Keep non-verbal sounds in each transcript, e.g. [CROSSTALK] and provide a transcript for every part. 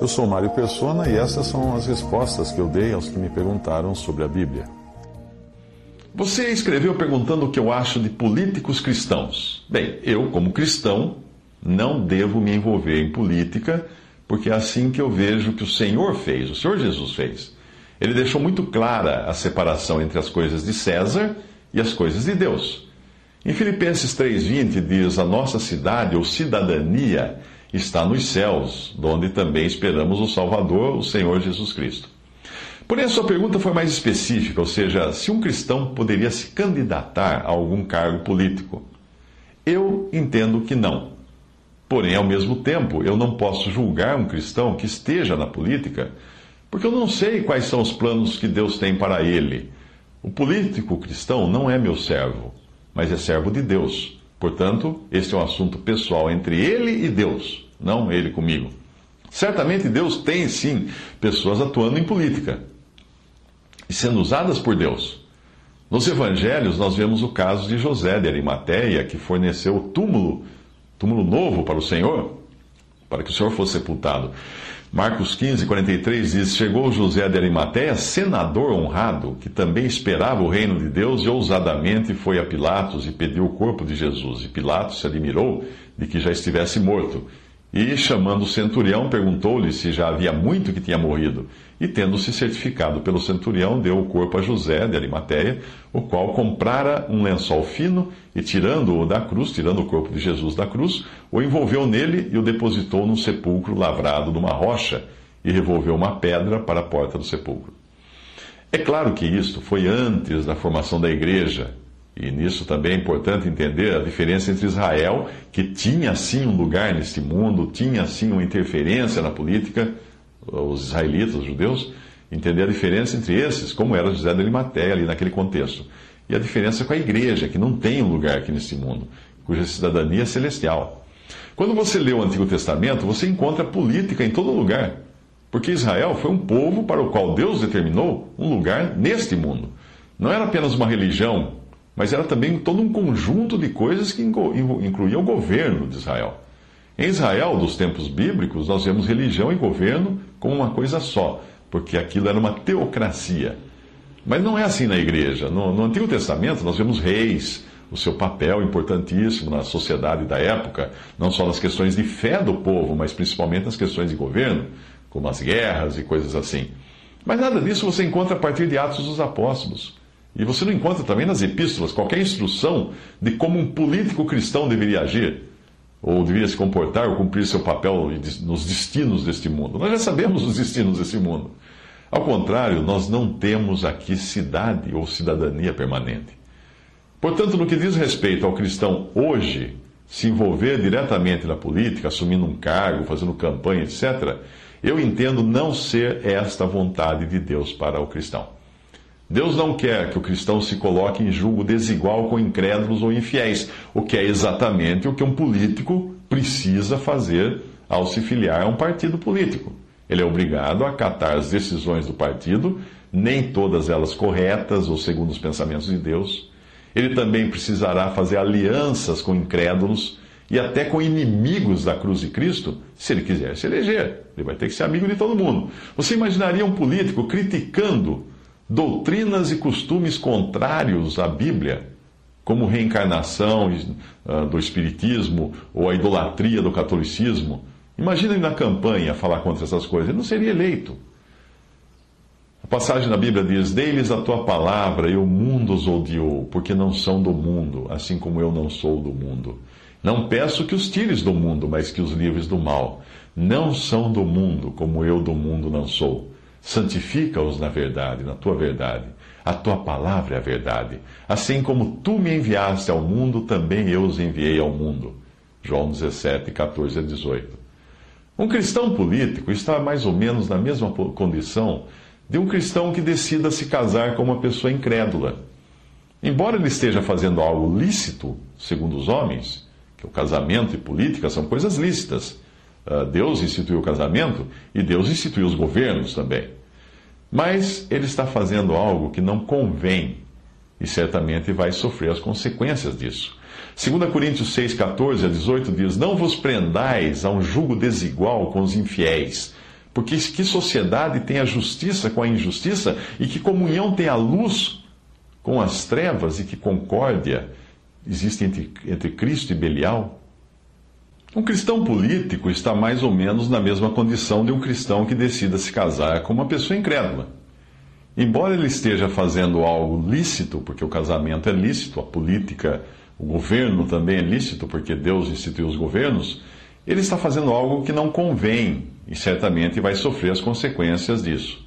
Eu sou Mário Persona e essas são as respostas que eu dei aos que me perguntaram sobre a Bíblia. Você escreveu perguntando o que eu acho de políticos cristãos. Bem, eu, como cristão, não devo me envolver em política, porque é assim que eu vejo que o Senhor fez, o Senhor Jesus fez. Ele deixou muito clara a separação entre as coisas de César e as coisas de Deus. Em Filipenses 3,20 diz: A nossa cidade ou cidadania está nos céus, donde também esperamos o Salvador, o Senhor Jesus Cristo. Porém, a sua pergunta foi mais específica, ou seja, se um cristão poderia se candidatar a algum cargo político. Eu entendo que não. Porém, ao mesmo tempo, eu não posso julgar um cristão que esteja na política, porque eu não sei quais são os planos que Deus tem para ele. O político cristão não é meu servo, mas é servo de Deus. Portanto, este é um assunto pessoal entre ele e Deus, não ele comigo. Certamente Deus tem sim pessoas atuando em política e sendo usadas por Deus. Nos evangelhos, nós vemos o caso de José de Arimateia, que forneceu o túmulo túmulo novo para o Senhor, para que o Senhor fosse sepultado. Marcos 15, 43 diz: Chegou José de Arimateia, senador honrado, que também esperava o reino de Deus, e ousadamente foi a Pilatos e pediu o corpo de Jesus. E Pilatos se admirou de que já estivesse morto. E, chamando o centurião, perguntou-lhe se já havia muito que tinha morrido. E, tendo-se certificado pelo centurião, deu o corpo a José de Arimateia, o qual comprara um lençol fino e, tirando-o da cruz, tirando o corpo de Jesus da cruz, o envolveu nele e o depositou num sepulcro lavrado numa rocha e revolveu uma pedra para a porta do sepulcro. É claro que isto foi antes da formação da igreja, e nisso também é importante entender a diferença entre Israel, que tinha sim um lugar neste mundo, tinha sim uma interferência na política, os israelitas, os judeus, entender a diferença entre esses, como era José de Arimateia ali naquele contexto, e a diferença com a igreja, que não tem um lugar aqui neste mundo, cuja cidadania é celestial. Quando você lê o Antigo Testamento, você encontra política em todo lugar, porque Israel foi um povo para o qual Deus determinou um lugar neste mundo. Não era apenas uma religião mas era também todo um conjunto de coisas que incluía o governo de Israel. Em Israel, dos tempos bíblicos, nós vemos religião e governo como uma coisa só, porque aquilo era uma teocracia. Mas não é assim na igreja. No, no Antigo Testamento, nós vemos reis, o seu papel importantíssimo na sociedade da época, não só nas questões de fé do povo, mas principalmente nas questões de governo, como as guerras e coisas assim. Mas nada disso você encontra a partir de Atos dos Apóstolos. E você não encontra também nas epístolas qualquer instrução de como um político cristão deveria agir, ou deveria se comportar, ou cumprir seu papel nos destinos deste mundo. Nós já sabemos os destinos desse mundo. Ao contrário, nós não temos aqui cidade ou cidadania permanente. Portanto, no que diz respeito ao cristão hoje se envolver diretamente na política, assumindo um cargo, fazendo campanha, etc., eu entendo não ser esta a vontade de Deus para o cristão. Deus não quer que o cristão se coloque em julgo desigual com incrédulos ou infiéis, o que é exatamente o que um político precisa fazer ao se filiar a um partido político. Ele é obrigado a acatar as decisões do partido, nem todas elas corretas ou segundo os pensamentos de Deus. Ele também precisará fazer alianças com incrédulos e até com inimigos da cruz de Cristo, se ele quiser se eleger. Ele vai ter que ser amigo de todo mundo. Você imaginaria um político criticando doutrinas e costumes contrários à Bíblia, como reencarnação ah, do Espiritismo ou a idolatria do catolicismo. Imagina ele na campanha falar contra essas coisas, ele não seria eleito. A passagem na Bíblia diz: Dei-lhes a tua palavra e o mundo os odiou, porque não são do mundo, assim como eu não sou do mundo. Não peço que os tires do mundo, mas que os livres do mal. Não são do mundo, como eu do mundo não sou. Santifica-os na verdade, na tua verdade. A tua palavra é a verdade. Assim como tu me enviaste ao mundo, também eu os enviei ao mundo. João 17, 14 a 18. Um cristão político está mais ou menos na mesma condição de um cristão que decida se casar com uma pessoa incrédula. Embora ele esteja fazendo algo lícito, segundo os homens, que o casamento e política são coisas lícitas. Ah, Deus instituiu o casamento e Deus instituiu os governos também. Mas ele está fazendo algo que não convém e certamente vai sofrer as consequências disso. 2 Coríntios 6, 14 a 18 diz: Não vos prendais a um jugo desigual com os infiéis, porque que sociedade tem a justiça com a injustiça e que comunhão tem a luz com as trevas e que concórdia existe entre, entre Cristo e Belial? Um cristão político está mais ou menos na mesma condição de um cristão que decida se casar com uma pessoa incrédula. Embora ele esteja fazendo algo lícito, porque o casamento é lícito, a política, o governo também é lícito, porque Deus instituiu os governos, ele está fazendo algo que não convém e certamente vai sofrer as consequências disso.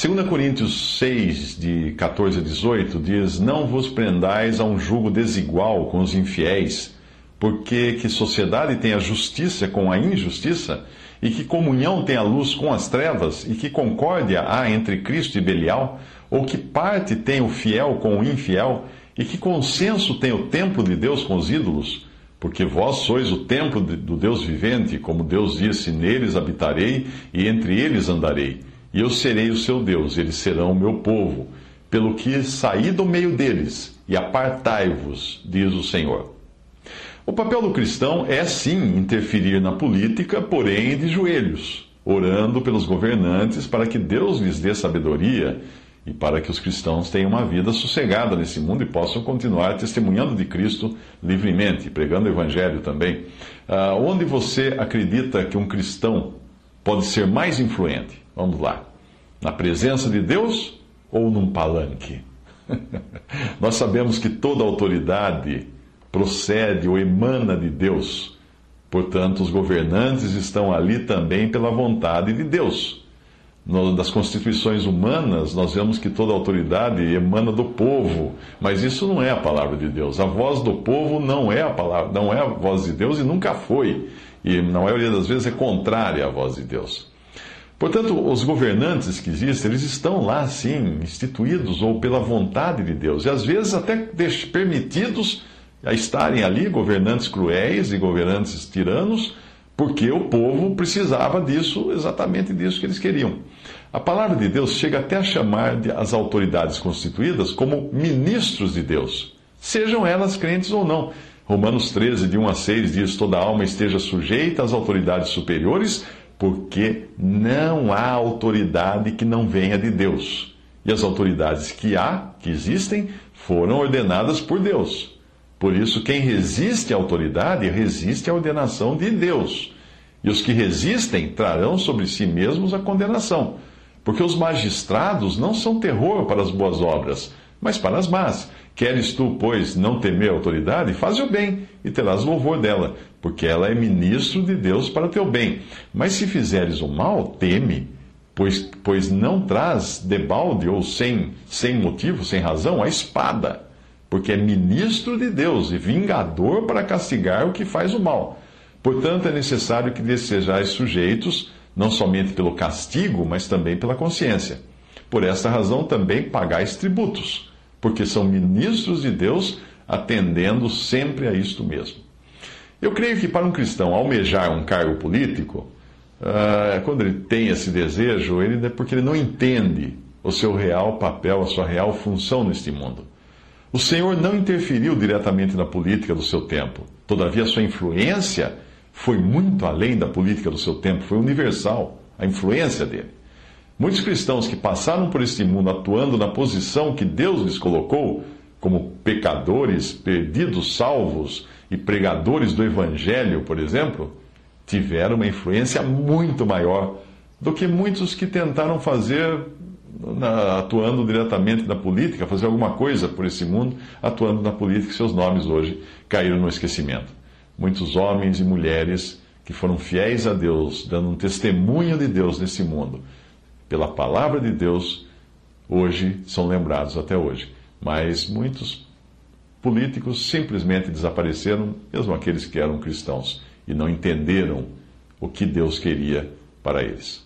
2 Coríntios 6, de 14 a 18, diz: Não vos prendais a um jugo desigual com os infiéis, porque que sociedade tem a justiça com a injustiça, e que comunhão tem a luz com as trevas, e que concórdia há entre Cristo e Belial, ou que parte tem o fiel com o infiel, e que consenso tem o templo de Deus com os ídolos? Porque vós sois o templo do Deus vivente, como Deus disse: Neles habitarei e entre eles andarei e eu serei o seu Deus, eles serão o meu povo. Pelo que saí do meio deles e apartai-vos, diz o Senhor. O papel do cristão é sim interferir na política, porém de joelhos, orando pelos governantes para que Deus lhes dê sabedoria e para que os cristãos tenham uma vida sossegada nesse mundo e possam continuar testemunhando de Cristo livremente, pregando o Evangelho também. Ah, onde você acredita que um cristão pode ser mais influente? Vamos lá. Na presença de Deus ou num palanque? [LAUGHS] Nós sabemos que toda autoridade procede ou emana de Deus. Portanto, os governantes estão ali também pela vontade de Deus. Das constituições humanas, nós vemos que toda autoridade emana do povo, mas isso não é a palavra de Deus. A voz do povo não é a palavra, não é a voz de Deus e nunca foi. E na maioria das vezes é contrária à voz de Deus. Portanto, os governantes que existem, eles estão lá, sim, instituídos ou pela vontade de Deus, e às vezes até permitidos a estarem ali, governantes cruéis e governantes tiranos, porque o povo precisava disso, exatamente disso que eles queriam. A palavra de Deus chega até a chamar as autoridades constituídas como ministros de Deus, sejam elas crentes ou não. Romanos 13, de 1 a 6 diz: Toda alma esteja sujeita às autoridades superiores porque não há autoridade que não venha de Deus. E as autoridades que há, que existem, foram ordenadas por Deus. Por isso, quem resiste à autoridade resiste à ordenação de Deus. E os que resistem trarão sobre si mesmos a condenação. Porque os magistrados não são terror para as boas obras, mas para as más. Queres tu, pois, não temer a autoridade? Faze o bem e terás louvor dela, porque ela é ministro de Deus para teu bem. Mas se fizeres o mal, teme, pois, pois não traz debalde ou sem, sem motivo, sem razão, a espada, porque é ministro de Deus e vingador para castigar o que faz o mal. Portanto, é necessário que lhes sejais sujeitos, não somente pelo castigo, mas também pela consciência. Por esta razão também pagais tributos porque são ministros de Deus atendendo sempre a isto mesmo. Eu creio que para um cristão almejar um cargo político, uh, quando ele tem esse desejo, ele é porque ele não entende o seu real papel, a sua real função neste mundo. O Senhor não interferiu diretamente na política do seu tempo. Todavia, sua influência foi muito além da política do seu tempo, foi universal, a influência dele. Muitos cristãos que passaram por este mundo atuando na posição que Deus lhes colocou, como pecadores, perdidos, salvos e pregadores do Evangelho, por exemplo, tiveram uma influência muito maior do que muitos que tentaram fazer, na, atuando diretamente na política, fazer alguma coisa por esse mundo, atuando na política, seus nomes hoje caíram no esquecimento. Muitos homens e mulheres que foram fiéis a Deus, dando um testemunho de Deus nesse mundo pela palavra de Deus, hoje são lembrados até hoje. Mas muitos políticos simplesmente desapareceram, mesmo aqueles que eram cristãos, e não entenderam o que Deus queria para eles.